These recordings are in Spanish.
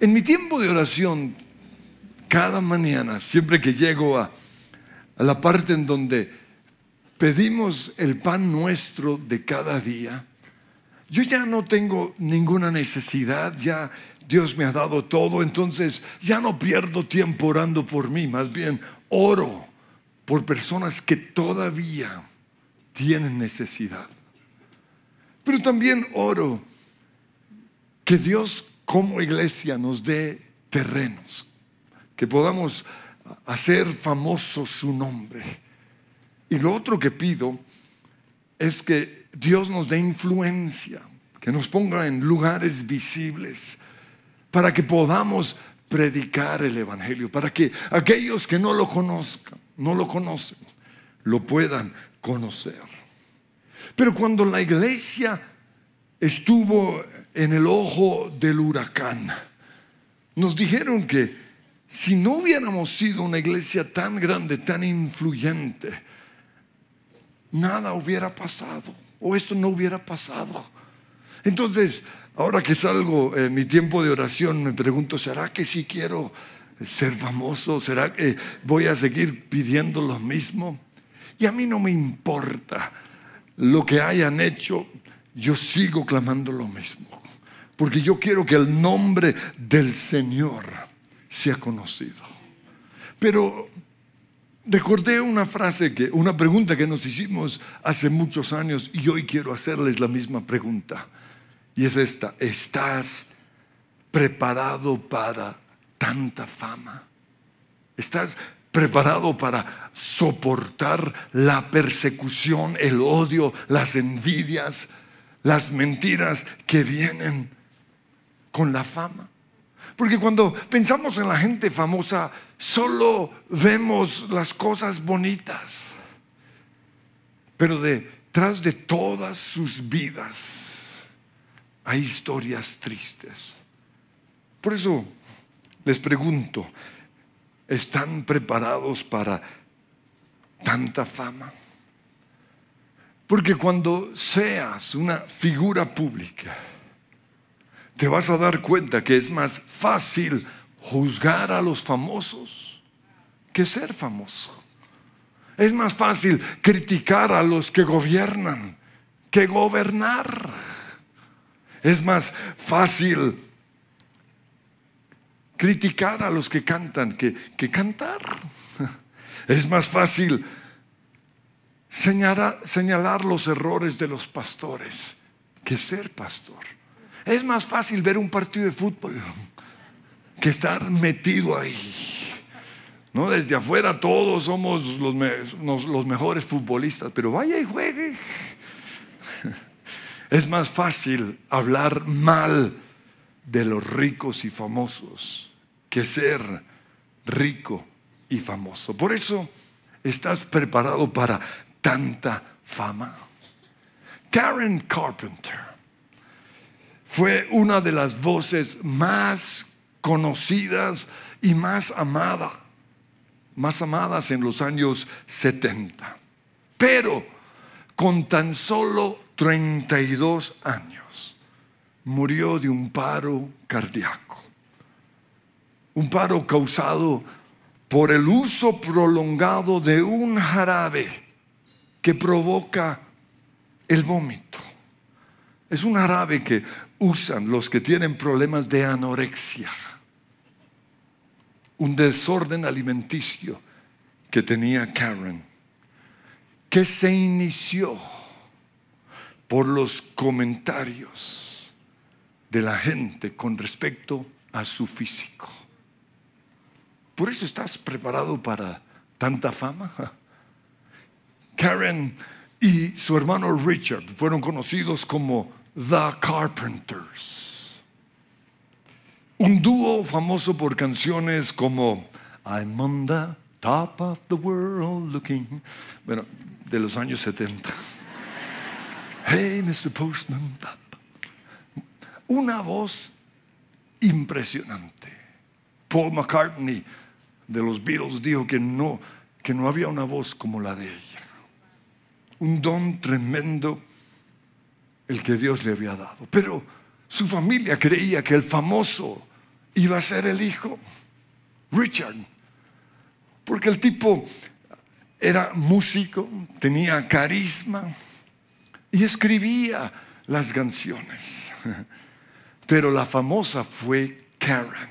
En mi tiempo de oración, cada mañana, siempre que llego a, la parte en donde pedimos el pan nuestro de cada día, yo ya no tengo ninguna necesidad, ya Dios me ha dado todo, entonces ya no pierdo tiempo orando por mí, más bien oro por personas que todavía tienen necesidad. Pero también oro que Dios como iglesia nos dé terrenos, que podamos hacer famoso su nombre. Y lo otro que pido es que Dios nos dé influencia, que nos ponga en lugares visibles, para que podamos predicar el Evangelio, para que aquellos que no lo conozcan, no lo conocen, lo puedan conocer. Pero cuando la iglesia estuvo en el ojo del huracán, nos dijeron que si no hubiéramos sido una iglesia tan grande, tan influyente, nada hubiera pasado o esto no hubiera pasado. Entonces, ahora que salgo en mi tiempo de oración, me pregunto, ¿será que si quiero ser famoso? ¿Será que voy a seguir pidiendo lo mismo? Y a mí no me importa lo que hayan hecho, yo sigo clamando lo mismo. Porque yo quiero que el nombre del Señor sea conocido. Pero recordé una frase que, una pregunta que nos hicimos hace muchos años y hoy quiero hacerles la misma pregunta. Y es esta, ¿estás preparado para tanta fama? ¿Estás preparado para soportar la persecución, el odio, las envidias, las mentiras que vienen con la fama. Porque cuando pensamos en la gente famosa, solo vemos las cosas bonitas. Pero detrás de todas sus vidas hay historias tristes. Por eso les pregunto, ¿Están preparados para tanta fama? Porque cuando seas una figura pública, te vas a dar cuenta que es más fácil juzgar a los famosos que ser famoso. Es más fácil criticar a los que gobiernan que gobernar. Es más fácil criticar a los que cantan que, cantar. Es más fácil señalar, los errores de los pastores que ser pastor. Es más fácil ver un partido de fútbol que estar metido ahí. No, desde afuera todos somos los, los, mejores futbolistas, pero vaya y juegue. Es más fácil hablar mal de los ricos y famosos que ser rico y famoso. Por eso estás preparado para tanta fama. Karen Carpenter fue una de las voces más conocidas y más amadas, más amadas en los años 70. Pero con tan solo 32 años murió de un paro cardíaco un paro causado por el uso prolongado de un jarabe que provoca el vómito. Es un jarabe que usan los que tienen problemas de anorexia, un desorden alimenticio que tenía Karen, que se inició por los comentarios de la gente con respecto a su físico. Por eso estás preparado para tanta fama. Karen y su hermano Richard fueron conocidos como The Carpenters. Un dúo famoso por canciones como I'm on the top of the world looking. Bueno, de los años 70. Hey, Mr. Postman. Una voz impresionante. Paul McCartney de los Beatles dijo que no, que no había una voz como la de ella. Un don tremendo el que Dios le había dado. Pero su familia creía que el famoso iba a ser el hijo, Richard. Porque el tipo era músico, tenía carisma y escribía las canciones. Pero la famosa fue Karen.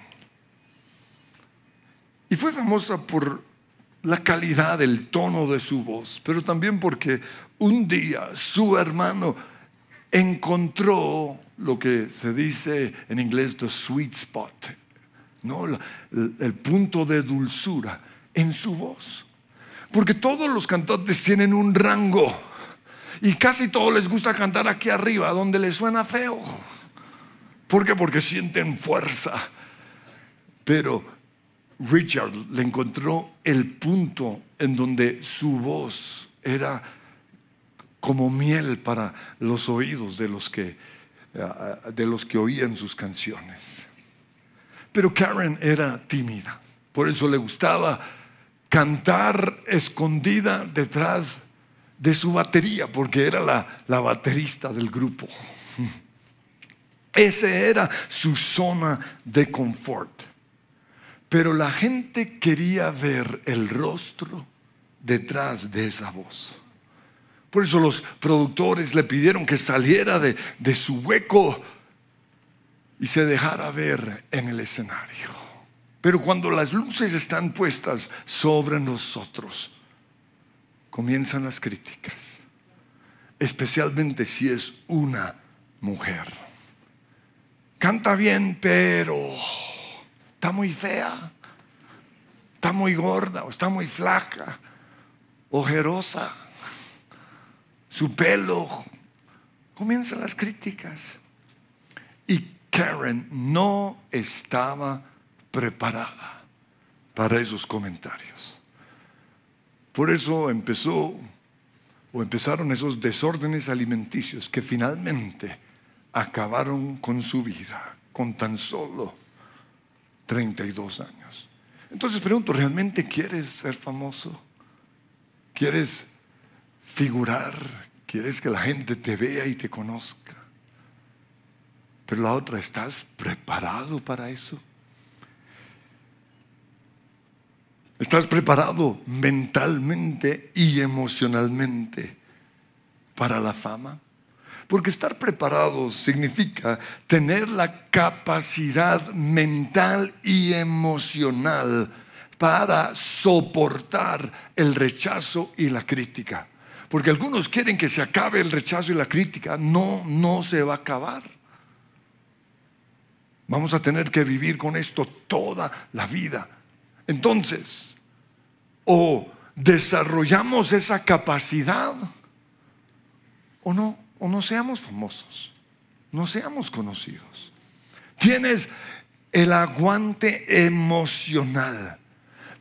Y fue famosa por la calidad del tono de su voz, pero también porque un día su hermano encontró lo que se dice en inglés the sweet spot, ¿no? el punto de dulzura en su voz. Porque todos los cantantes tienen un rango y casi todos les gusta cantar aquí arriba, donde les suena feo. ¿Por qué? Porque sienten fuerza. Pero Richard le encontró el punto en donde su voz era como miel para los oídos de los que, eh, de los que oían sus canciones. Pero Karen era tímida, por eso le gustaba cantar escondida detrás de su batería, porque era la, la baterista del grupo. Ese era su zona de confort. Pero la gente quería ver el rostro detrás de esa voz. Por eso los productores le pidieron que saliera de, su hueco y se dejara ver en el escenario. Pero cuando las luces están puestas sobre nosotros, comienzan las críticas, especialmente si es una mujer. Canta bien, pero está muy fea, está muy gorda, o está muy flaca, ojerosa su pelo. Comienzan las críticas. Y Karen no estaba preparada para esos comentarios. Por eso empezó o empezaron esos desórdenes alimenticios que finalmente acabaron con su vida con tan solo 32 años. Entonces pregunto, ¿realmente quieres ser famoso? ¿Quieres figurar, quieres que la gente te vea y te conozca. Pero la otra, ¿estás preparado para eso? ¿Estás preparado mentalmente y emocionalmente para la fama? Porque estar preparado significa tener la capacidad mental y emocional para soportar el rechazo y la crítica. Porque algunos quieren que se acabe el rechazo y la crítica. No, no se va a acabar. Vamos a tener que vivir con esto toda la vida. Entonces, o desarrollamos esa capacidad o no, o no seamos famosos, no seamos conocidos. Tienes el aguante emocional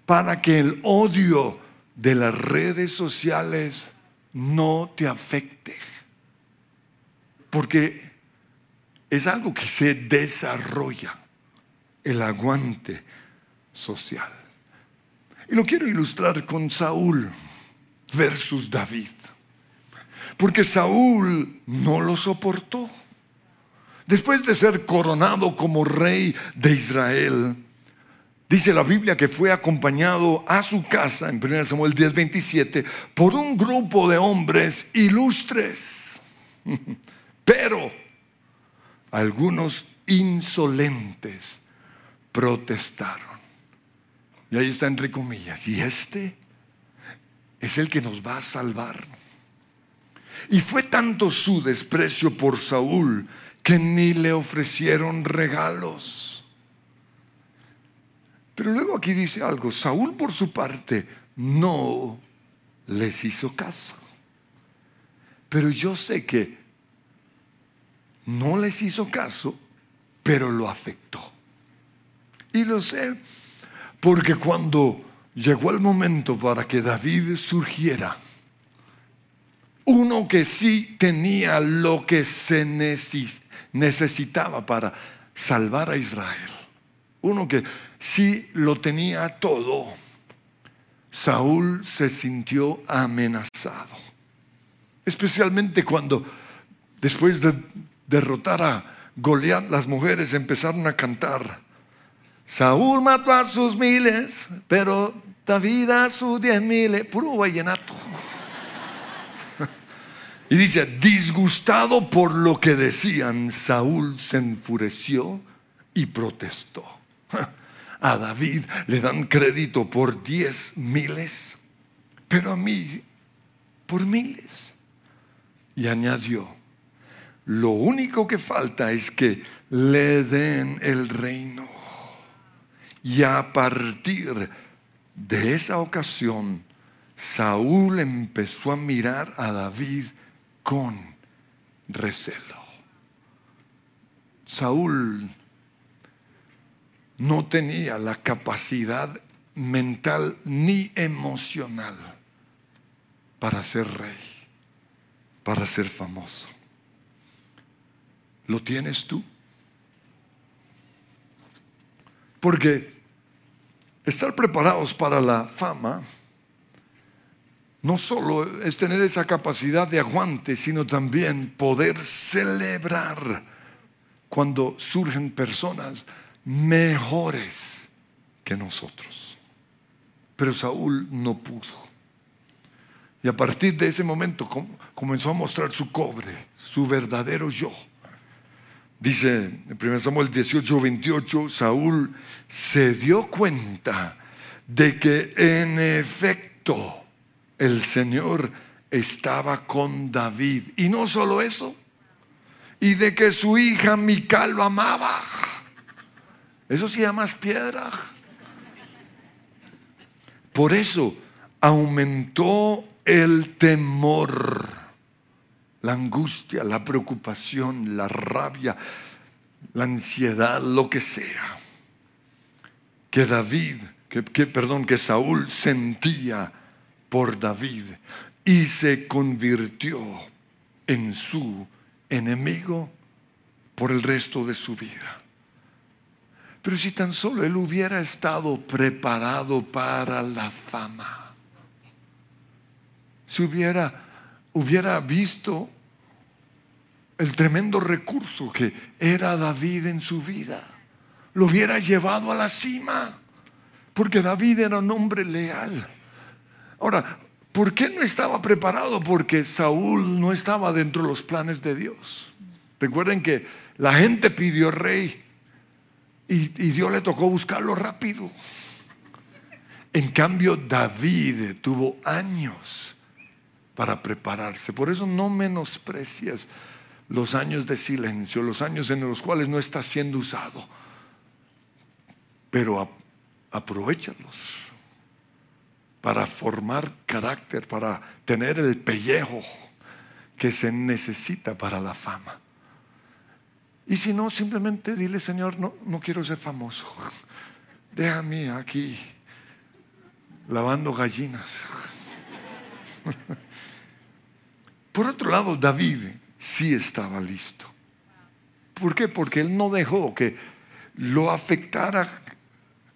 para que el odio de las redes sociales no te afecte. Porque es algo que se desarrolla, el aguante social. Y lo quiero ilustrar con Saúl versus David. Porque Saúl no lo soportó. Después de ser coronado como rey de Israel, Dice la Biblia que fue acompañado a su casa en 1 Samuel 10, 27 por un grupo de hombres ilustres, pero algunos insolentes protestaron. Y ahí está entre comillas, y este es el que nos va a salvar. Y fue tanto su desprecio por Saúl que ni le ofrecieron regalos. Pero luego aquí dice algo, Saúl por su parte no les hizo caso. Pero yo sé que no les hizo caso, pero lo afectó. Y lo sé porque cuando llegó el momento para que David surgiera, uno que sí tenía lo que se necesitaba para salvar a Israel, uno que si lo tenía todo, Saúl se sintió amenazado. Especialmente cuando después de derrotar a Goliat, las mujeres empezaron a cantar Saúl mató a sus miles, pero David a sus diez miles. Puro vallenato. Y dice, disgustado por lo que decían, Saúl se enfureció y protestó. A David le dan crédito por diez miles, pero a mí por miles. Y añadió, lo único que falta es que le den el reino. Y a partir de esa ocasión, Saúl empezó a mirar a David con recelo. Saúl no tenía la capacidad mental ni emocional para ser rey, para ser famoso. ¿Lo tienes tú? Porque estar preparados para la fama no solo es tener esa capacidad de aguante, sino también poder celebrar cuando surgen personas mejores que nosotros. Pero Saúl no pudo. Y a partir de ese momento comenzó a mostrar su cobre, su verdadero yo. Dice en 1 Samuel 18, 28, Saúl se dio cuenta de que en efecto el Señor estaba con David. Y no solo eso, y de que su hija Mical lo amaba. Eso sí más piedra. Por eso aumentó el temor, la angustia, la preocupación, la rabia, la ansiedad, lo que sea, que David, que, perdón, que Saúl sentía por David y se convirtió en su enemigo por el resto de su vida. Pero si tan solo él hubiera estado preparado para la fama, si hubiera, hubiera visto el tremendo recurso que era David en su vida, lo hubiera llevado a la cima, porque David era un hombre leal. Ahora, ¿por qué no estaba preparado? Porque Saúl no estaba dentro de los planes de Dios. Recuerden que la gente pidió rey y, Dios le tocó buscarlo rápido. En cambio, David tuvo años para prepararse. Por eso no menosprecias los años de silencio, los años en los cuales no está siendo usado. Pero aprovechalos para formar carácter, para tener el pellejo que se necesita para la fama. Y si no, simplemente dile, Señor, no, no quiero ser famoso. Déjame aquí lavando gallinas. Por otro lado, David sí estaba listo. ¿Por qué? Porque él no dejó que lo afectara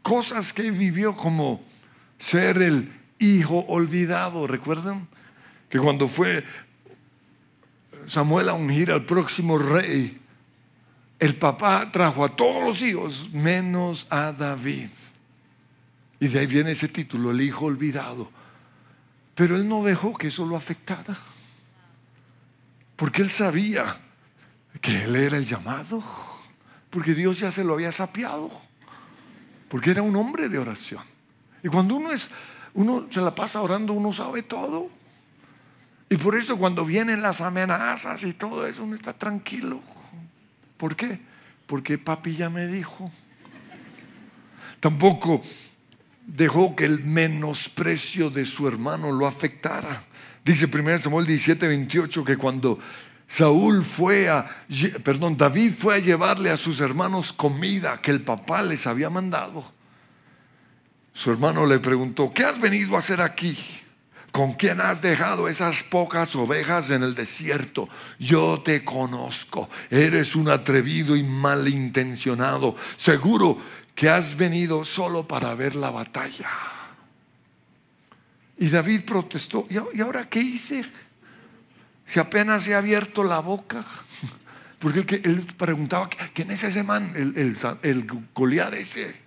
cosas que vivió como ser el hijo olvidado. ¿Recuerdan? Que cuando fue Samuel a ungir al próximo rey, el papá trajo a todos los hijos menos a David. Y de ahí viene ese título, el hijo olvidado. Pero él no dejó que eso lo afectara. Porque él sabía que él era el llamado. Porque Dios ya se lo había sapiado. Porque era un hombre de oración. Y cuando uno es, uno se la pasa orando, uno sabe todo. Y por eso cuando vienen las amenazas y todo eso, uno está tranquilo. ¿Por qué? Porque papi ya me dijo. Tampoco dejó que el menosprecio de su hermano lo afectara. Dice 1 Samuel 17, 28 que cuando Saúl fue a, perdón, David fue a llevarle a sus hermanos comida que el papá les había mandado. Su hermano le preguntó, ¿qué has venido a hacer aquí? ¿Con quién has dejado esas pocas ovejas en el desierto? Yo te conozco. Eres un atrevido y malintencionado. Seguro que has venido solo para ver la batalla. Y David protestó. ¿Y ahora qué hice? Si apenas ha abierto la boca. Porque él, preguntaba, ¿quién es ese man? El, el, el Goliat ese.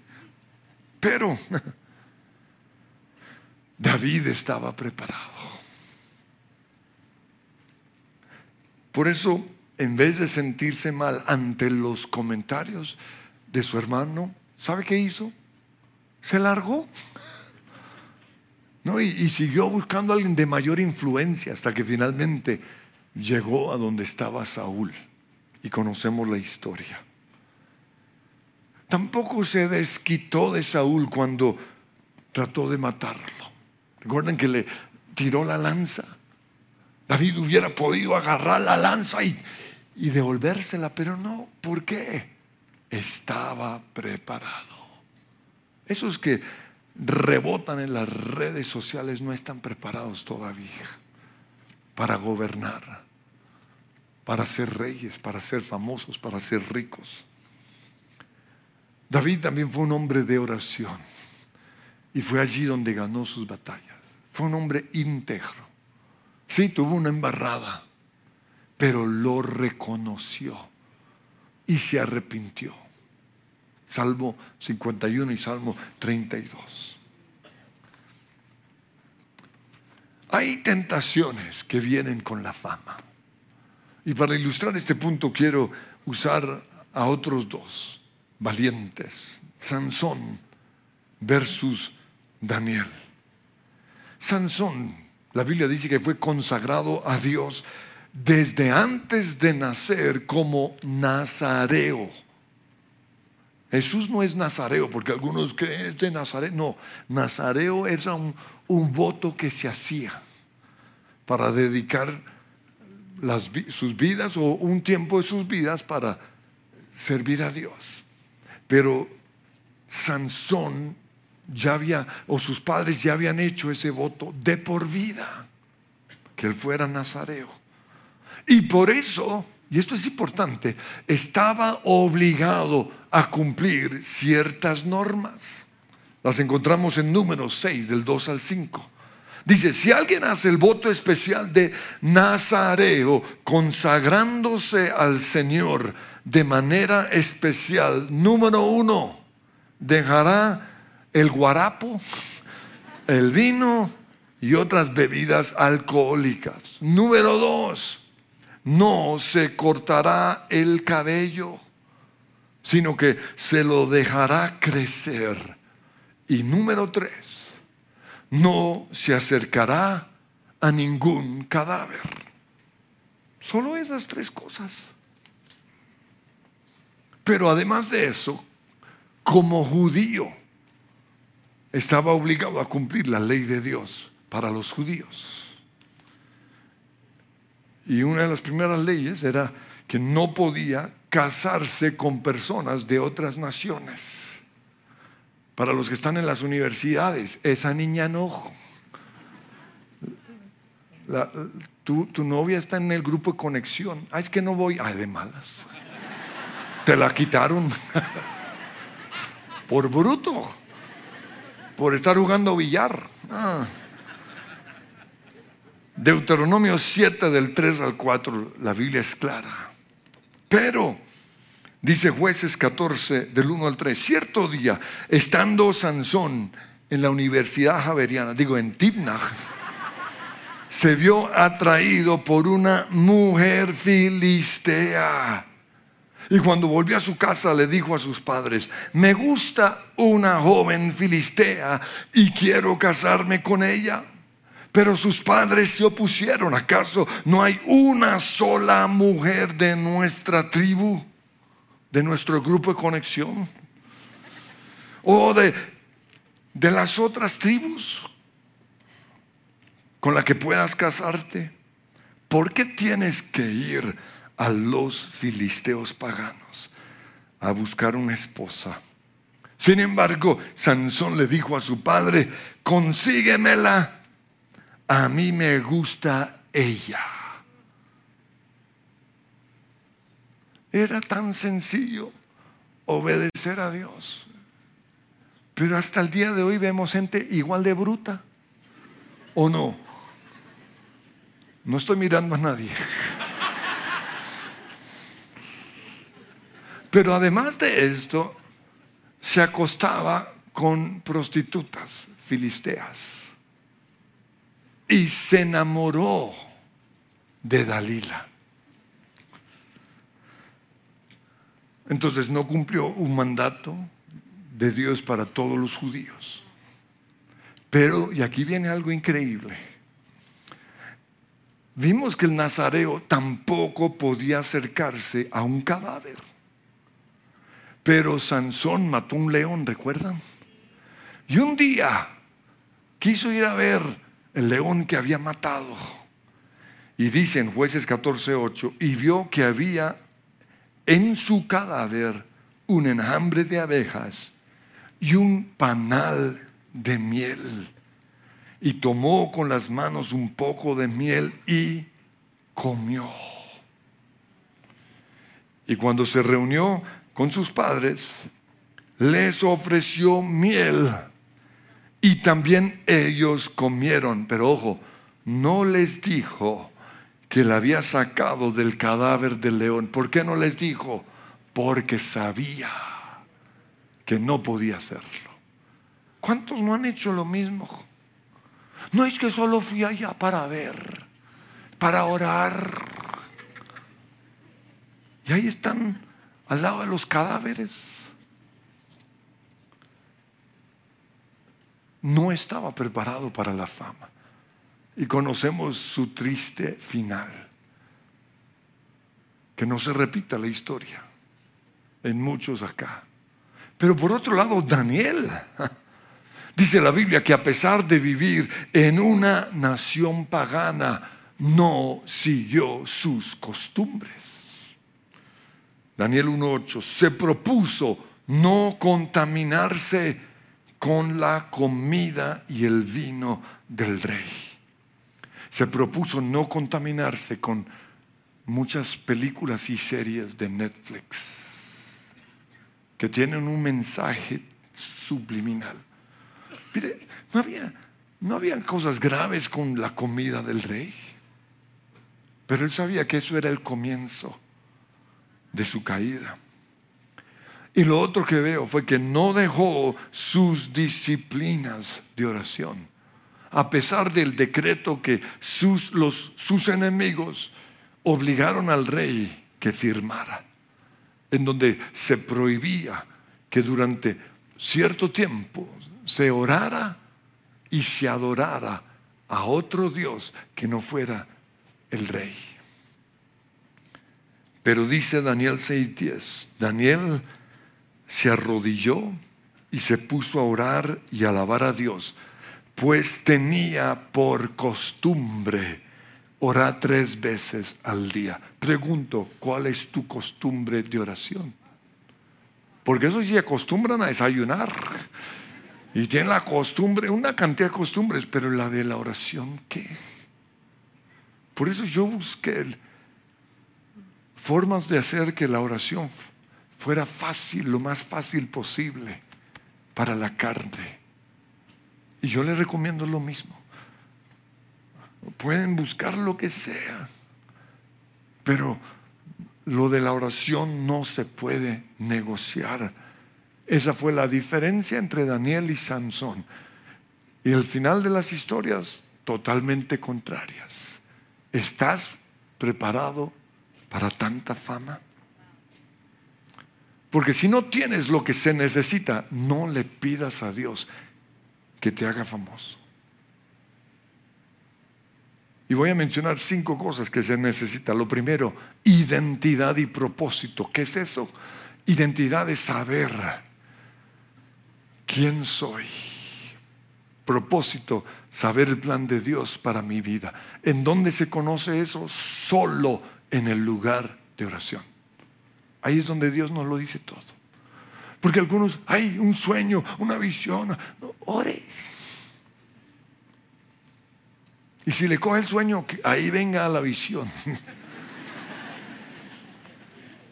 Pero David estaba preparado. Por eso, en vez de sentirse mal ante los comentarios de su hermano, ¿sabe qué hizo? Se largó. No, y, y, siguió buscando a alguien de mayor influencia hasta que finalmente llegó a donde estaba Saúl. Y conocemos la historia. Tampoco se desquitó de Saúl cuando trató de matarlo. Recuerden que le tiró la lanza. David hubiera podido agarrar la lanza y, y devolvérsela, pero no. ¿Por qué? Estaba preparado. Esos que rebotan en las redes sociales no están preparados todavía para gobernar, para ser reyes, para ser famosos, para ser ricos. David también fue un hombre de oración y fue allí donde ganó sus batallas. Fue un hombre íntegro. Sí, tuvo una embarrada, pero lo reconoció y se arrepintió. Salmo 51 y Salmo 32. Hay tentaciones que vienen con la fama. Y para ilustrar este punto quiero usar a otros dos valientes, Sansón versus Daniel. Sansón, la Biblia dice que fue consagrado a Dios desde antes de nacer como nazareo. Jesús no es nazareo, porque algunos creen de nazareo. No, nazareo era un, voto que se hacía para dedicar sus vidas o un tiempo de sus vidas para servir a Dios. Pero Sansón ya había, o sus padres ya habían hecho ese voto de por vida, que él fuera nazareo. Y por eso, y esto es importante, estaba obligado a cumplir ciertas normas. Las encontramos en números 6, del 2 al 5. Dice, si alguien hace el voto especial de Nazareo, consagrándose al Señor, de manera especial. Número uno, dejará el guarapo, el vino y otras bebidas alcohólicas. Número dos, no se cortará el cabello, sino que se lo dejará crecer. Y número tres, no se acercará a ningún cadáver. Solo esas tres cosas. Pero además de eso, como judío, estaba obligado a cumplir la ley de Dios para los judíos. Y una de las primeras leyes era que no podía casarse con personas de otras naciones. Para los que están en las universidades, esa niña no. tu, tu, novia está en el grupo de conexión. Ay, es que no voy. Ay, de malas. Te la quitaron por bruto, por estar jugando billar. Ah. Deuteronomio 7 del 3 al 4, la Biblia es clara. Pero, dice jueces 14 del 1 al 3, cierto día, estando Sansón en la Universidad Javeriana, digo en Tibnach, se vio atraído por una mujer filistea y cuando volvió a su casa le dijo a sus padres, me gusta una joven filistea y quiero casarme con ella. Pero sus padres se opusieron. ¿Acaso no hay una sola mujer de nuestra tribu, de nuestro grupo de conexión? ¿O de, de las otras tribus con la que puedas casarte? ¿Por qué tienes que ir? a los filisteos paganos a buscar una esposa. Sin embargo, Sansón le dijo a su padre, consíguemela, a mí me gusta ella. Era tan sencillo obedecer a Dios. Pero hasta el día de hoy vemos gente igual de bruta. ¿O no? No estoy mirando a nadie. Pero además de esto, se acostaba con prostitutas filisteas y se enamoró de Dalila. Entonces no cumplió un mandato de Dios para todos los judíos. Pero, y aquí viene algo increíble, vimos que el nazareo tampoco podía acercarse a un cadáver. Pero Sansón mató un león, ¿recuerdan? Y un día quiso ir a ver el león que había matado. Y dice en jueces 14:8, y vio que había en su cadáver un enjambre de abejas y un panal de miel. Y tomó con las manos un poco de miel y comió. Y cuando se reunió con sus padres, les ofreció miel y también ellos comieron, pero ojo, no les dijo que la había sacado del cadáver del león. ¿Por qué no les dijo? Porque sabía que no podía hacerlo. ¿Cuántos no han hecho lo mismo? No es que solo fui allá para ver, para orar. Y ahí están al lado de los cadáveres. no estaba preparado para la fama. Y conocemos su triste final. Que no se repita la historia en muchos acá. Pero por otro lado, Daniel, dice la Biblia que a pesar de vivir en una nación pagana, no siguió sus costumbres. Daniel 1.8 se propuso no contaminarse con la comida y el vino del rey. Se propuso no contaminarse con muchas películas y series de Netflix que tienen un mensaje subliminal. Mire, no había, no había cosas graves con la comida del rey, pero él sabía que eso era el comienzo de su caída. Y lo otro que veo fue que no dejó sus disciplinas de oración. A pesar del decreto que sus, los, sus enemigos obligaron al rey que firmara, en donde se prohibía que durante cierto tiempo se orara y se adorara a otro Dios que no fuera el rey. Pero dice Daniel 6:10, Daniel se arrodilló y se puso a orar y alabar a Dios, pues tenía por costumbre orar tres veces al día. Pregunto, ¿cuál es tu costumbre de oración? Porque eso sí acostumbran a desayunar y tienen la costumbre, una cantidad de costumbres, pero la de la oración, ¿qué? Por eso yo busqué formas de hacer que la oración fuera fácil, lo más fácil posible para la carne. Y yo le recomiendo lo mismo. Pueden buscar lo que sea, pero lo de la oración no se puede negociar. Esa fue la diferencia entre Daniel y Sansón. Y el final de las historias totalmente contrarias. ¿Estás preparado para tanta fama? Porque si no tienes lo que se necesita, no le pidas a Dios que te haga famoso. Y voy a mencionar cinco cosas que se necesita. Lo primero, identidad y propósito. ¿Qué es eso? Identidad es saber quién soy. Propósito, saber el plan de Dios para mi vida. ¿En dónde se conoce eso? Solo en el lugar de oración. Ahí es donde Dios nos lo dice todo. Porque algunos, hay un sueño, una visión. ore. Y si le coge el sueño, ahí venga la visión.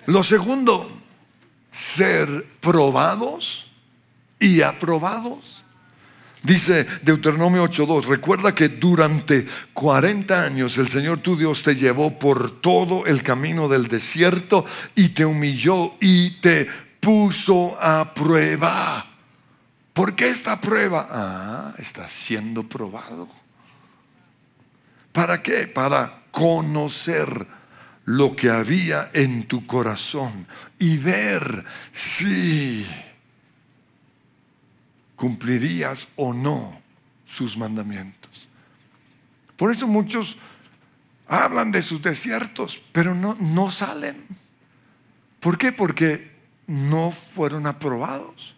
Lo segundo, ser probados y aprobados Dice Deuteronomio 8.2, recuerda que durante 40 años el Señor tu Dios te llevó por todo el camino del desierto y te humilló y te puso a prueba ¿Por qué esta prueba? Ah, está siendo probado. ¿Para qué? Para conocer lo que había en tu corazón y ver si cumplirías o no sus mandamientos. Por eso muchos hablan de sus desiertos, pero no, no salen. ¿Por qué? Porque no fueron aprobados.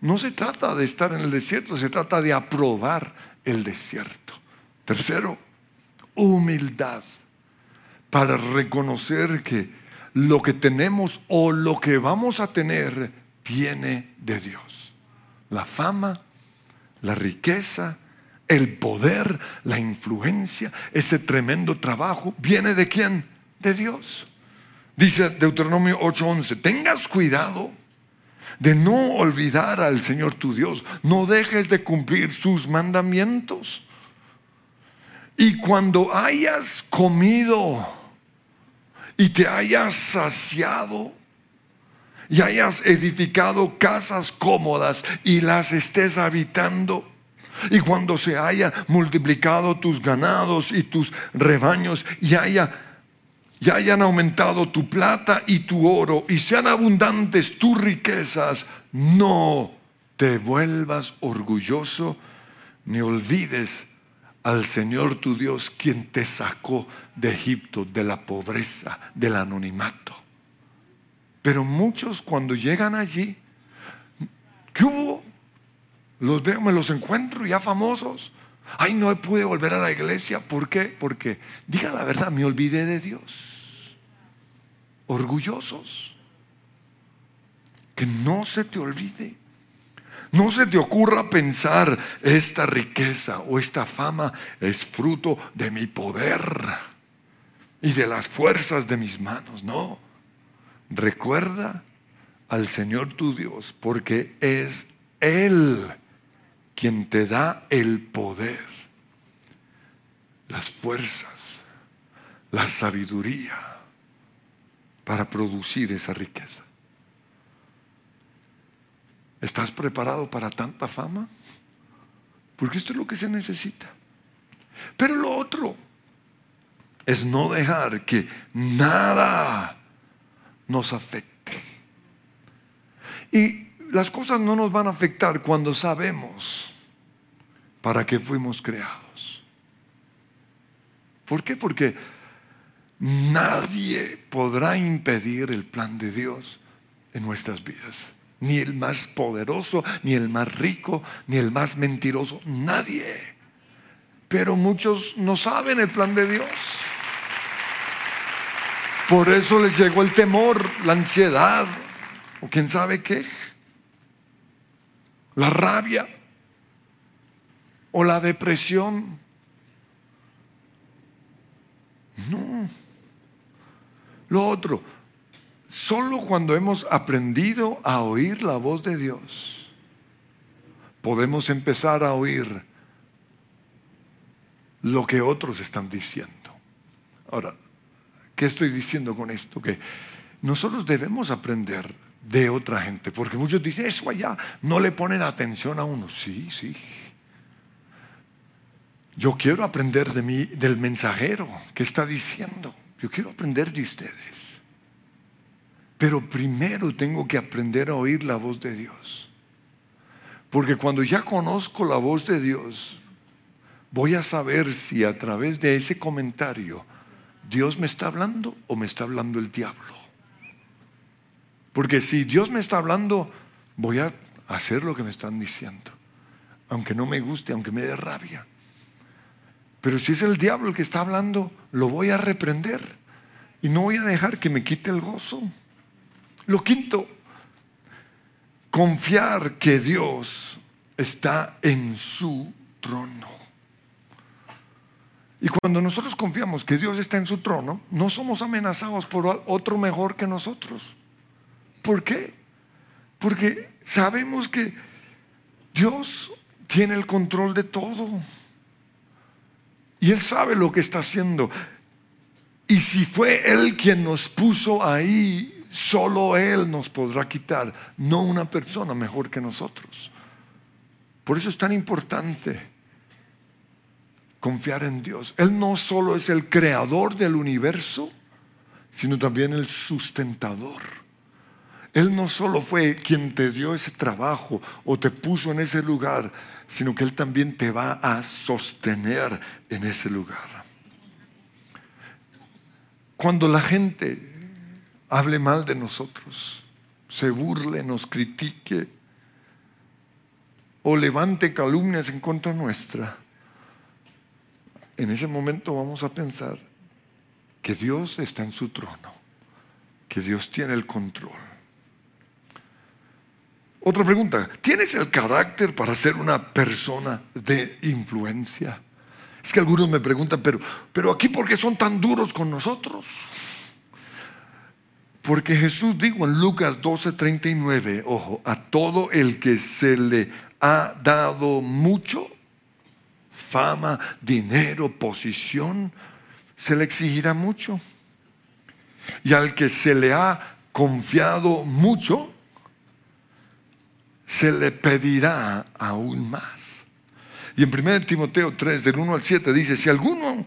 No se trata de estar en el desierto, se trata de aprobar el desierto. Tercero, humildad para reconocer que lo que tenemos o lo que vamos a tener viene de Dios. La fama, la riqueza, el poder, la influencia, ese tremendo trabajo, ¿viene de quién? De Dios. Dice Deuteronomio 8:11, tengas cuidado de no olvidar al Señor tu Dios, no dejes de cumplir sus mandamientos. Y cuando hayas comido y te hayas saciado y hayas edificado casas cómodas y las estés habitando, y cuando se haya multiplicado tus ganados y tus rebaños y haya y hayan aumentado tu plata y tu oro y sean abundantes tus riquezas, no te vuelvas orgulloso ni olvides al Señor tu Dios, quien te sacó de Egipto, de la pobreza, del anonimato. Pero muchos cuando llegan allí, ¿qué hubo? Los veo, me los encuentro ya famosos. Ay, no pude volver a la iglesia. ¿Por qué? Porque, diga la verdad, me olvidé de Dios. Orgullosos. Que no se te olvide. No se te ocurra pensar, esta riqueza o esta fama es fruto de mi poder y de las fuerzas de mis manos. No. Recuerda al Señor tu Dios, porque es Él quien te da el poder, las fuerzas, la sabiduría para producir esa riqueza. ¿Estás preparado para tanta fama? Porque esto es lo que se necesita. Pero lo otro es no dejar que nada nos afecte. Y las cosas no nos van a afectar cuando sabemos para qué fuimos creados. ¿Por qué? Porque nadie podrá impedir el plan de Dios en nuestras vidas ni el más poderoso, ni el más rico, ni el más mentiroso, nadie. Pero muchos no saben el plan de Dios. Por eso les llegó el temor, la ansiedad, o quién sabe qué, la rabia o la depresión. No. Lo otro, Solo cuando hemos aprendido a oír la voz de Dios, podemos empezar a oír lo que otros están diciendo. Ahora, ¿qué estoy diciendo con esto? Que nosotros debemos aprender de otra gente, porque muchos dicen, eso allá, no le ponen atención a uno. Sí, sí. Yo quiero aprender de mí, del mensajero que está diciendo. Yo quiero aprender de ustedes. Pero primero tengo que aprender a oír la voz de Dios. Porque cuando ya conozco la voz de Dios, voy a saber si a través de ese comentario Dios me está hablando o me está hablando el diablo. Porque si Dios me está hablando, voy a hacer lo que me están diciendo. Aunque no me guste, aunque me dé rabia. Pero si es el diablo el que está hablando, lo voy a reprender. Y no voy a dejar que me quite el gozo. Lo quinto, confiar que Dios está en su trono. Y cuando nosotros confiamos que Dios está en su trono, no somos amenazados por otro mejor que nosotros. ¿Por qué? Porque sabemos que Dios tiene el control de todo. Y Él sabe lo que está haciendo. Y si fue Él quien nos puso ahí, Solo Él nos podrá quitar, no una persona mejor que nosotros. Por eso es tan importante confiar en Dios. Él no solo es el creador del universo, sino también el sustentador. Él no solo fue quien te dio ese trabajo o te puso en ese lugar, sino que Él también te va a sostener en ese lugar. Cuando la gente hable mal de nosotros, se burle, nos critique o levante calumnias en contra nuestra, en ese momento vamos a pensar que Dios está en su trono, que Dios tiene el control. Otra pregunta, ¿tienes el carácter para ser una persona de influencia? Es que algunos me preguntan, pero, pero aquí ¿por qué son tan duros con nosotros? Porque Jesús dijo en Lucas 12:39, ojo, a todo el que se le ha dado mucho, fama, dinero, posición, se le exigirá mucho. Y al que se le ha confiado mucho, se le pedirá aún más. Y en 1 Timoteo 3, del 1 al 7, dice, si alguno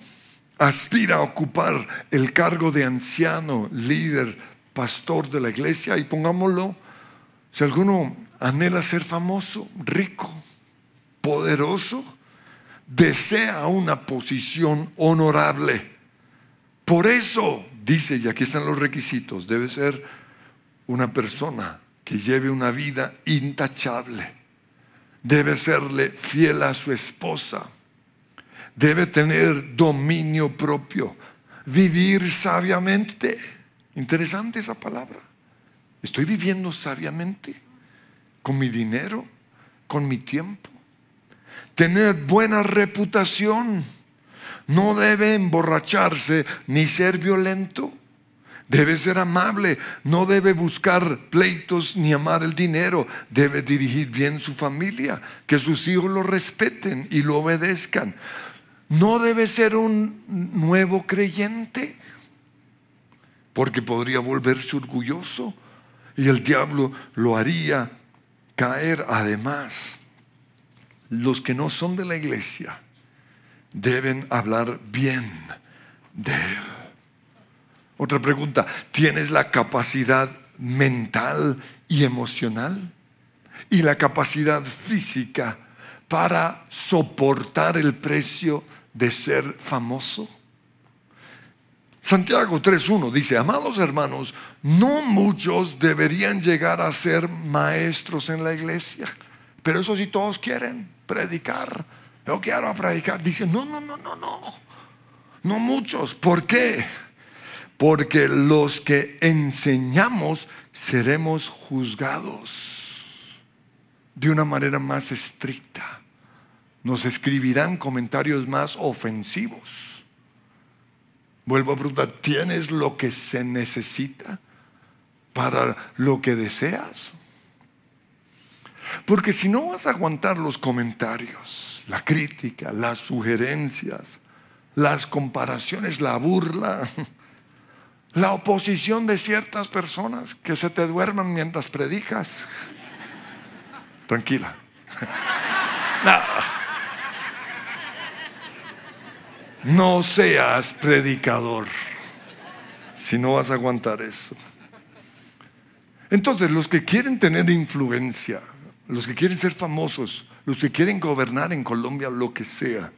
aspira a ocupar el cargo de anciano, líder, pastor de la iglesia, y pongámoslo, si alguno anhela ser famoso, rico, poderoso, desea una posición honorable. Por eso, dice, y aquí están los requisitos, debe ser una persona que lleve una vida intachable. Debe serle fiel a su esposa. Debe tener dominio propio. Vivir sabiamente. Interesante esa palabra. Estoy viviendo sabiamente con mi dinero, con mi tiempo. Tener buena reputación. No debe emborracharse ni ser violento Debe ser amable, no debe buscar pleitos ni amar el dinero, debe dirigir bien su familia, que sus hijos lo respeten y lo obedezcan. No debe ser un nuevo creyente, porque podría volverse orgulloso y el diablo lo haría caer. Además, los que no son de la iglesia deben hablar bien de él. Otra pregunta, ¿tienes la capacidad mental y emocional y la capacidad física para soportar el precio de ser famoso? Santiago 3.1 dice, amados hermanos, no muchos deberían llegar a ser maestros en la iglesia, pero eso sí todos quieren predicar. Yo quiero predicar. Dice, no, no, no, no, no. No muchos. ¿Por qué? Porque los que enseñamos seremos juzgados de una manera más estricta. Nos escribirán comentarios más ofensivos. Vuelvo a preguntar, ¿tienes lo que se necesita para lo que deseas? Porque si no vas a aguantar los comentarios, la crítica, las sugerencias, las comparaciones, la burla, la oposición de ciertas personas que se te duerman mientras predicas. Tranquila. No. seas predicador si no vas a aguantar eso. Entonces, los que quieren tener influencia, los que quieren ser famosos, los que quieren gobernar en Colombia, lo que sea,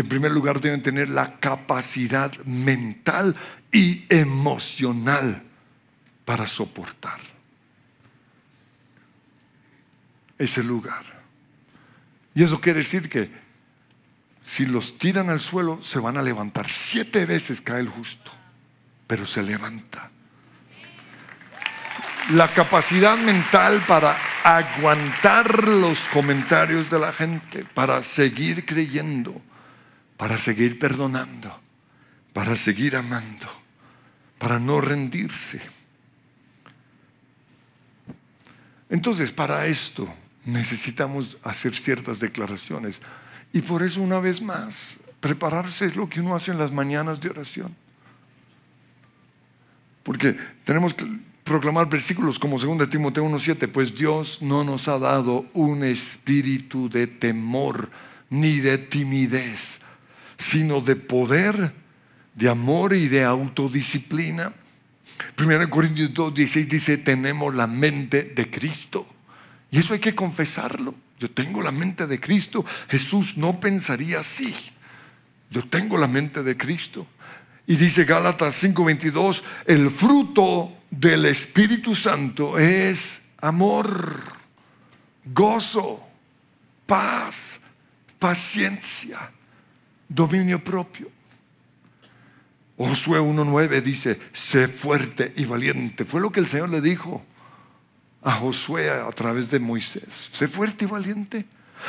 en primer lugar deben tener la capacidad mental y emocional para soportar ese lugar. Y eso quiere decir que si los tiran al suelo, se van a levantar. Siete veces cae el justo, pero se levanta. La capacidad mental para aguantar los comentarios de la gente, para seguir creyendo, para seguir perdonando, para seguir amando, para no rendirse. Entonces, para esto necesitamos hacer ciertas declaraciones. Y por eso, una vez más, prepararse es lo que uno hace en las mañanas de oración. Porque tenemos proclamar versículos como 2 Timoteo 1.7, pues Dios no nos ha dado un espíritu de temor ni de timidez, sino de poder, de amor y de autodisciplina. 1 Corintios 2.16 dice, tenemos la mente de Cristo. Y eso hay que confesarlo. Yo tengo la mente de Cristo. Jesús no pensaría así. Yo tengo la mente de Cristo. Y dice Gálatas 5:22, el fruto del Espíritu Santo es amor, gozo, paz, paciencia, dominio propio. Josué 1.9 dice, sé fuerte y valiente. Fue lo que el Señor le dijo a Josué a través de Moisés. Sé fuerte y valiente.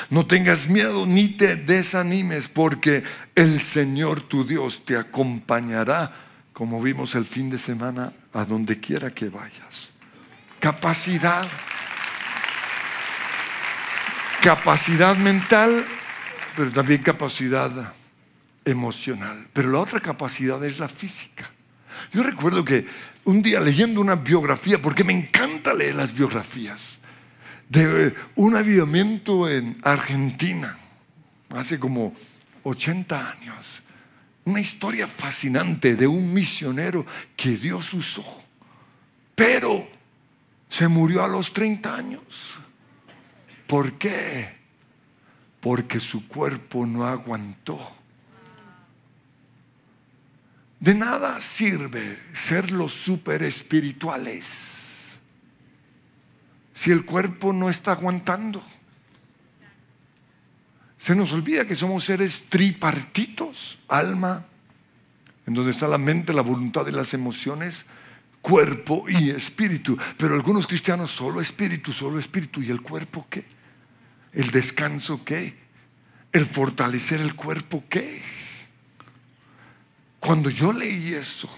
No tengas miedo ni te desanimes porque el Señor tu Dios te acompañará, como vimos el fin de semana, a donde quiera que vayas. Capacidad. Capacidad mental, pero también capacidad emocional. Pero la otra capacidad es la física. Yo recuerdo que un día leyendo una biografía, porque me encanta leer las biografías, de un avivamiento en Argentina, hace como 80 años. Una historia fascinante de un misionero que Dios usó, pero se murió a los 30 años. ¿Por qué? Porque su cuerpo no aguantó. De nada sirve ser los super espirituales si el cuerpo no está aguantando. Se nos olvida que somos seres tripartitos, alma, en donde está la mente, la voluntad y las emociones, cuerpo y espíritu. Pero algunos cristianos solo espíritu, solo espíritu. ¿Y el cuerpo qué? ¿El descanso qué? ¿El fortalecer el cuerpo qué? Cuando yo leí eso,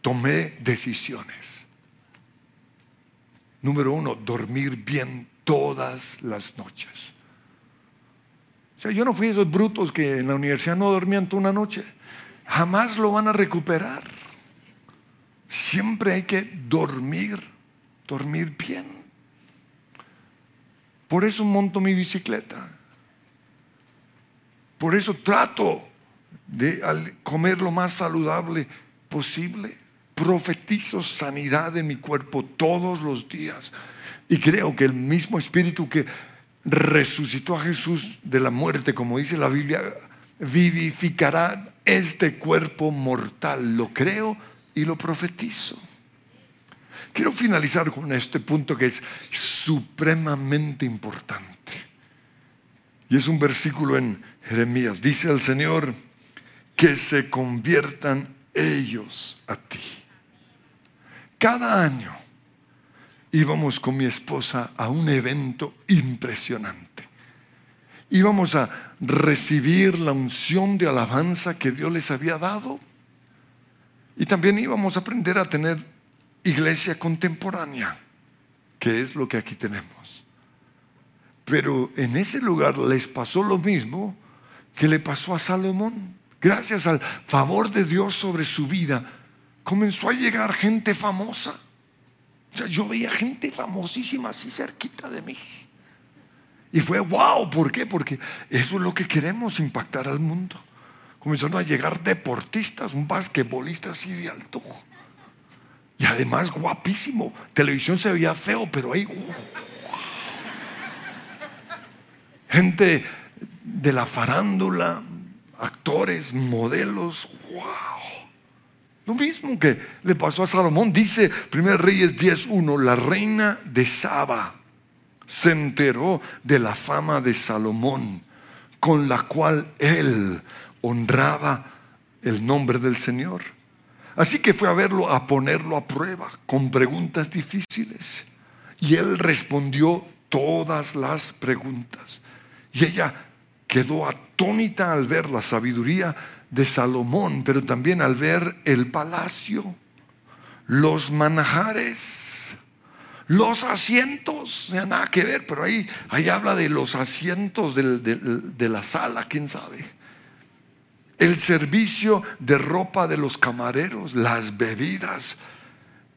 tomé decisiones. Número uno, dormir bien todas las noches. O sea, yo no fui esos brutos que en la universidad no dormían toda una noche. Jamás lo van a recuperar. Siempre hay que dormir, dormir bien. Por eso monto mi bicicleta. Por eso trato de comer lo más saludable posible profetizo sanidad en mi cuerpo todos los días. Y creo que el mismo espíritu que resucitó a Jesús de la muerte, como dice la Biblia, vivificará este cuerpo mortal. Lo creo y lo profetizo. Quiero finalizar con este punto que es supremamente importante. Y es un versículo en Jeremías. Dice el Señor que se conviertan ellos a ti. Cada año íbamos con mi esposa a un evento impresionante. Íbamos a recibir la unción de alabanza que Dios les había dado. Y también íbamos a aprender a tener iglesia contemporánea, que es lo que aquí tenemos. Pero en ese lugar les pasó lo mismo que le pasó a Salomón. Gracias al favor de Dios sobre su vida, comenzó a llegar gente famosa. O sea, yo veía gente famosísima así cerquita de mí. Y fue wow, ¿por qué? Porque eso es lo que queremos impactar al mundo. Comenzaron a llegar deportistas, un basquetbolista así de alto. Y además guapísimo. Televisión se veía feo, pero ahí. Gente de la farándula, actores, modelos, wow. Lo mismo que le pasó a Salomón, dice 1 Reyes 10.1, la reina de Saba se enteró de la fama de Salomón, con la cual él honraba el nombre del Señor. Así que fue a verlo, a ponerlo a prueba con preguntas difíciles. Y él respondió todas las preguntas. Y ella quedó atónita al ver la sabiduría de Salomón, pero también al ver el palacio, los manajares, los asientos, no nada que ver, pero ahí, ahí habla de los asientos de la sala, quién sabe. El servicio de ropa de los camareros, las bebidas,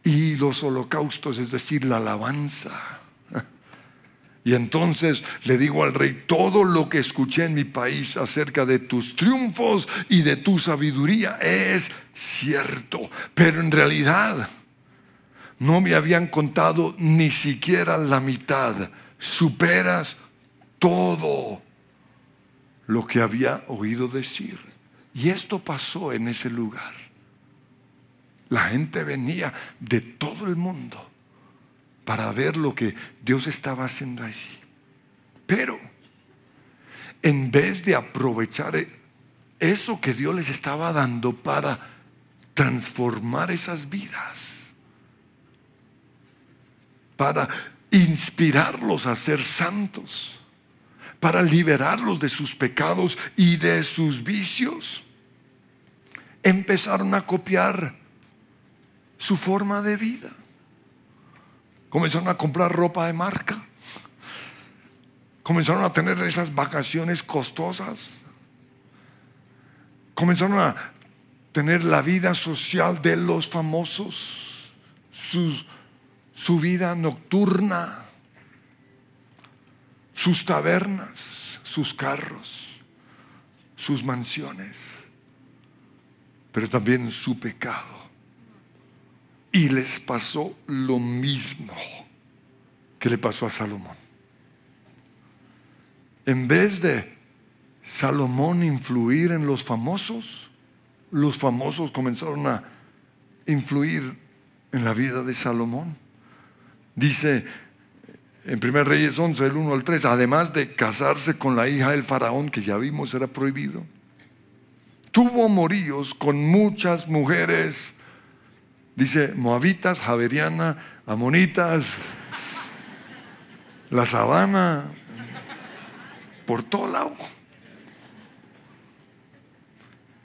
y los holocaustos, es decir, la alabanza. Y entonces le digo al rey, todo lo que escuché en mi país acerca de tus triunfos y de tu sabiduría es cierto, pero en realidad no me habían contado ni siquiera la mitad. Superas todo lo que había oído decir. Y esto pasó en ese lugar. La gente venía de todo el mundo para ver lo que Dios estaba haciendo allí. Pero en vez de aprovechar eso que Dios les estaba dando para transformar esas vidas, para inspirarlos a ser santos, para liberarlos de sus pecados y de sus vicios, empezaron a copiar su forma de vida. Comenzaron a comprar ropa de marca. Comenzaron a tener esas vacaciones costosas. Comenzaron a tener la vida social de los famosos, su vida nocturna, sus tabernas, sus carros, sus mansiones, pero también su pecado. Y les pasó lo mismo que le pasó a Salomón. En vez de Salomón influir en los famosos, los famosos comenzaron a influir en la vida de Salomón. Dice en 1 Reyes 11, el 1 al 3, además de casarse con la hija del faraón, que ya vimos era prohibido, tuvo moríos con muchas mujeres Dice moabitas, javeriana, amonitas, la sabana, por todo lado.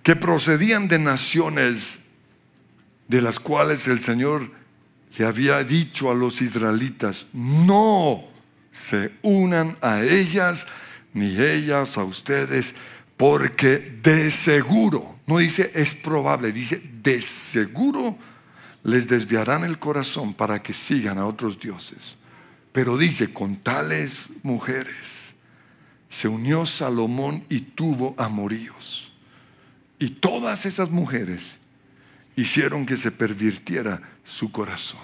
Que procedían de naciones de las cuales el Señor le había dicho a los israelitas, no se unan a ellas ni ellas a ustedes, porque de seguro, no dice es probable, dice de seguro les desviarán el corazón para que sigan a otros dioses. Pero dice, con tales mujeres se unió Salomón y tuvo amoríos. Y todas esas mujeres hicieron que se pervirtiera su corazón.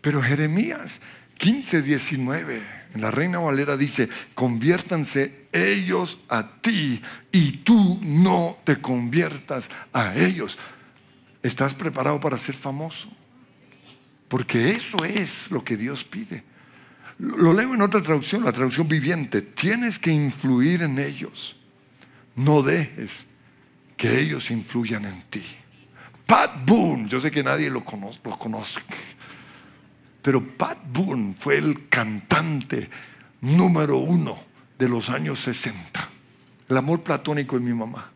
Pero Jeremías 15, 19, en la Reina Valera dice, conviértanse ellos a ti y tú no te conviertas a ellos. ¿Estás preparado para ser famoso? Porque eso es lo que Dios pide. Lo leo en otra traducción, la traducción viviente. Tienes que influir en ellos. No dejes que ellos influyan en ti. Pat Boone, yo sé que nadie lo conoce, lo conoce pero Pat Boone fue el cantante número uno de los años 60. El amor platónico de mi mamá.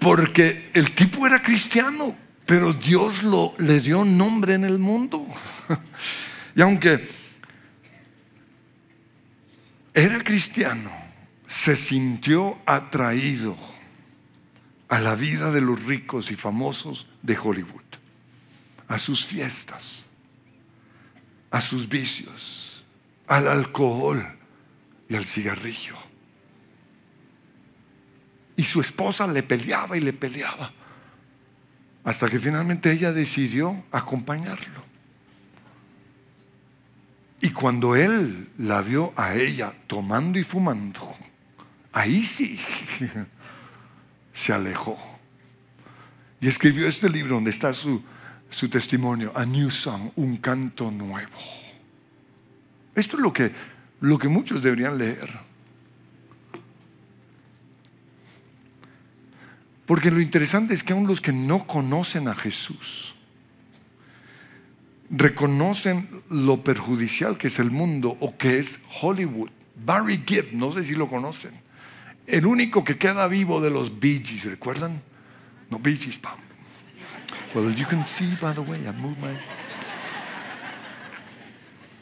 Porque el tipo era cristiano, pero Dios le dio nombre en el mundo. Y aunque era cristiano, se sintió atraído a la vida de los ricos y famosos de Hollywood, a sus fiestas, a sus vicios, al alcohol y al cigarrillo. Y su esposa le peleaba y le peleaba. Hasta que finalmente ella decidió acompañarlo. Y cuando él la vio a ella tomando y fumando, ahí sí se alejó. Y escribió este libro donde está su, su testimonio, A New Song, un canto nuevo. Esto es lo que, lo que muchos deberían leer. Porque lo interesante es que aún los que no conocen a Jesús reconocen lo perjudicial que es el mundo o que es Hollywood. Barry Gibb, no sé si lo conocen. El único que queda vivo de los Bee Gees, ¿recuerdan? No, Bee Gees, pam. Well, you can see, by the way, I move my...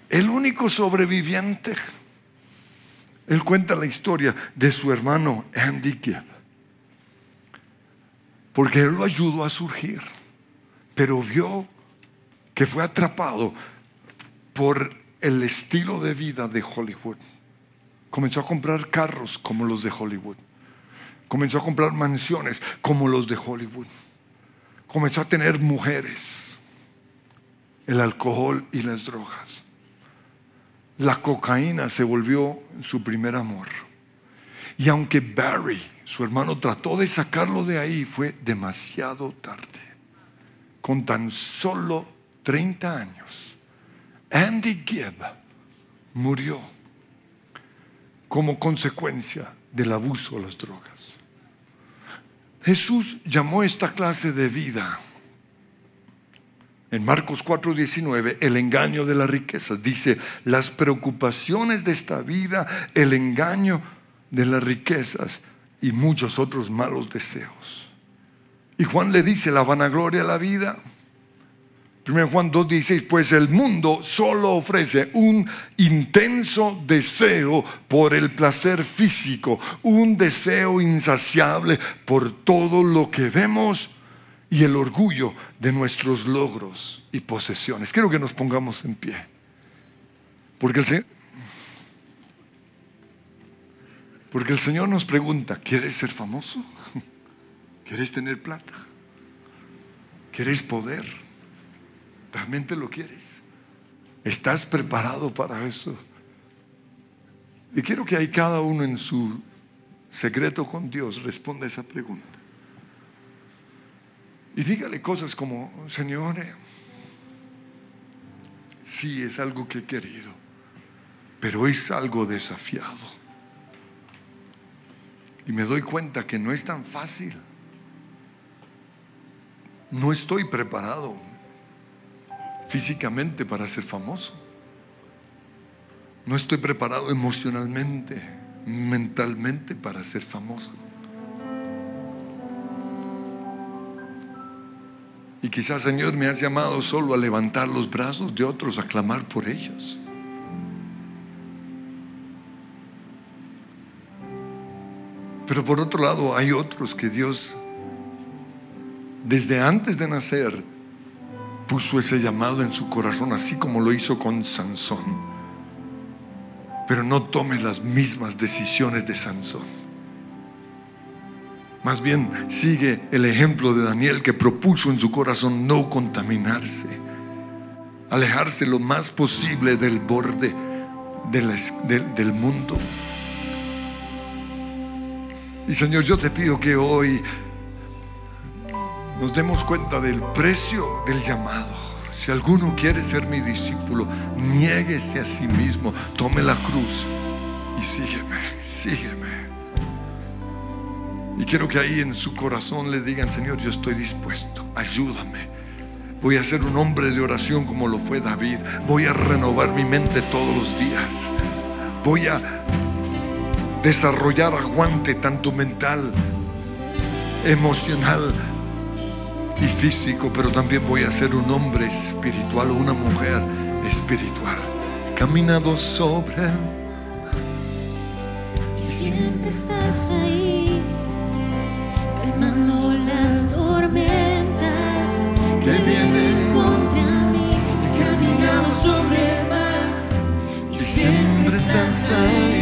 El único sobreviviente Él cuenta la historia de su hermano Andy Gibb. Porque él lo ayudó a surgir, pero vio que fue atrapado por el estilo de vida de Hollywood. Comenzó a comprar carros como los de Hollywood. Comenzó a comprar mansiones como los de Hollywood. Comenzó a tener mujeres, el alcohol y las drogas. La cocaína se volvió su primer amor. Y aunque Barry, su hermano, trató de sacarlo de ahí, fue demasiado tarde. Con tan solo 30 años, Andy Gibb murió como consecuencia del abuso de las drogas. Jesús llamó esta clase de vida en Marcos 4:19, el engaño de las riquezas. Dice, las preocupaciones de esta vida, el engaño de las riquezas y muchos otros malos deseos. Y Juan le dice, la vanagloria de la vida. 1 Juan 2:16, pues el mundo solo ofrece un intenso deseo por el placer físico, un deseo insaciable por todo lo que vemos y el orgullo de nuestros logros y posesiones. Quiero que nos pongamos en pie. Porque el Señor, porque el Señor nos pregunta, ¿quieres ser famoso? ¿Quieres tener plata? ¿Quieres poder? ¿Realmente lo quieres? ¿Estás preparado para eso? Y quiero que ahí cada uno en su secreto con Dios responda esa pregunta. Y dígale cosas como, Señor, eh, sí es algo que he querido, pero es algo desafiado. Y me doy cuenta que no es tan fácil. No estoy preparado físicamente para ser famoso. No estoy preparado emocionalmente, mentalmente para ser famoso. Y quizás, Señor, me has llamado solo a levantar los brazos de otros, a clamar por ellos. Pero por otro lado, hay otros que Dios, desde antes de nacer, puso ese llamado en su corazón, así como lo hizo con Sansón. Pero no tome las mismas decisiones de Sansón. Más bien sigue el ejemplo de Daniel que propuso en su corazón no contaminarse, alejarse lo más posible del borde del mundo. Y Señor, yo te pido que hoy nos demos cuenta del precio del llamado. Si alguno quiere ser mi discípulo, niéguese a sí mismo, tome la cruz y sígueme, sígueme. Y quiero que ahí en su corazón le digan, Señor, yo estoy dispuesto, ayúdame. Voy a ser un hombre de oración como lo fue David. Voy a renovar mi mente todos los días. Voy a desarrollar aguante tanto mental, emocional y físico, pero también voy a ser un hombre espiritual o una mujer espiritual. caminado sobre y siempre estás ahí calmando las tormentas que vienen contra mí. He caminado sobre el mar y siempre estás ahí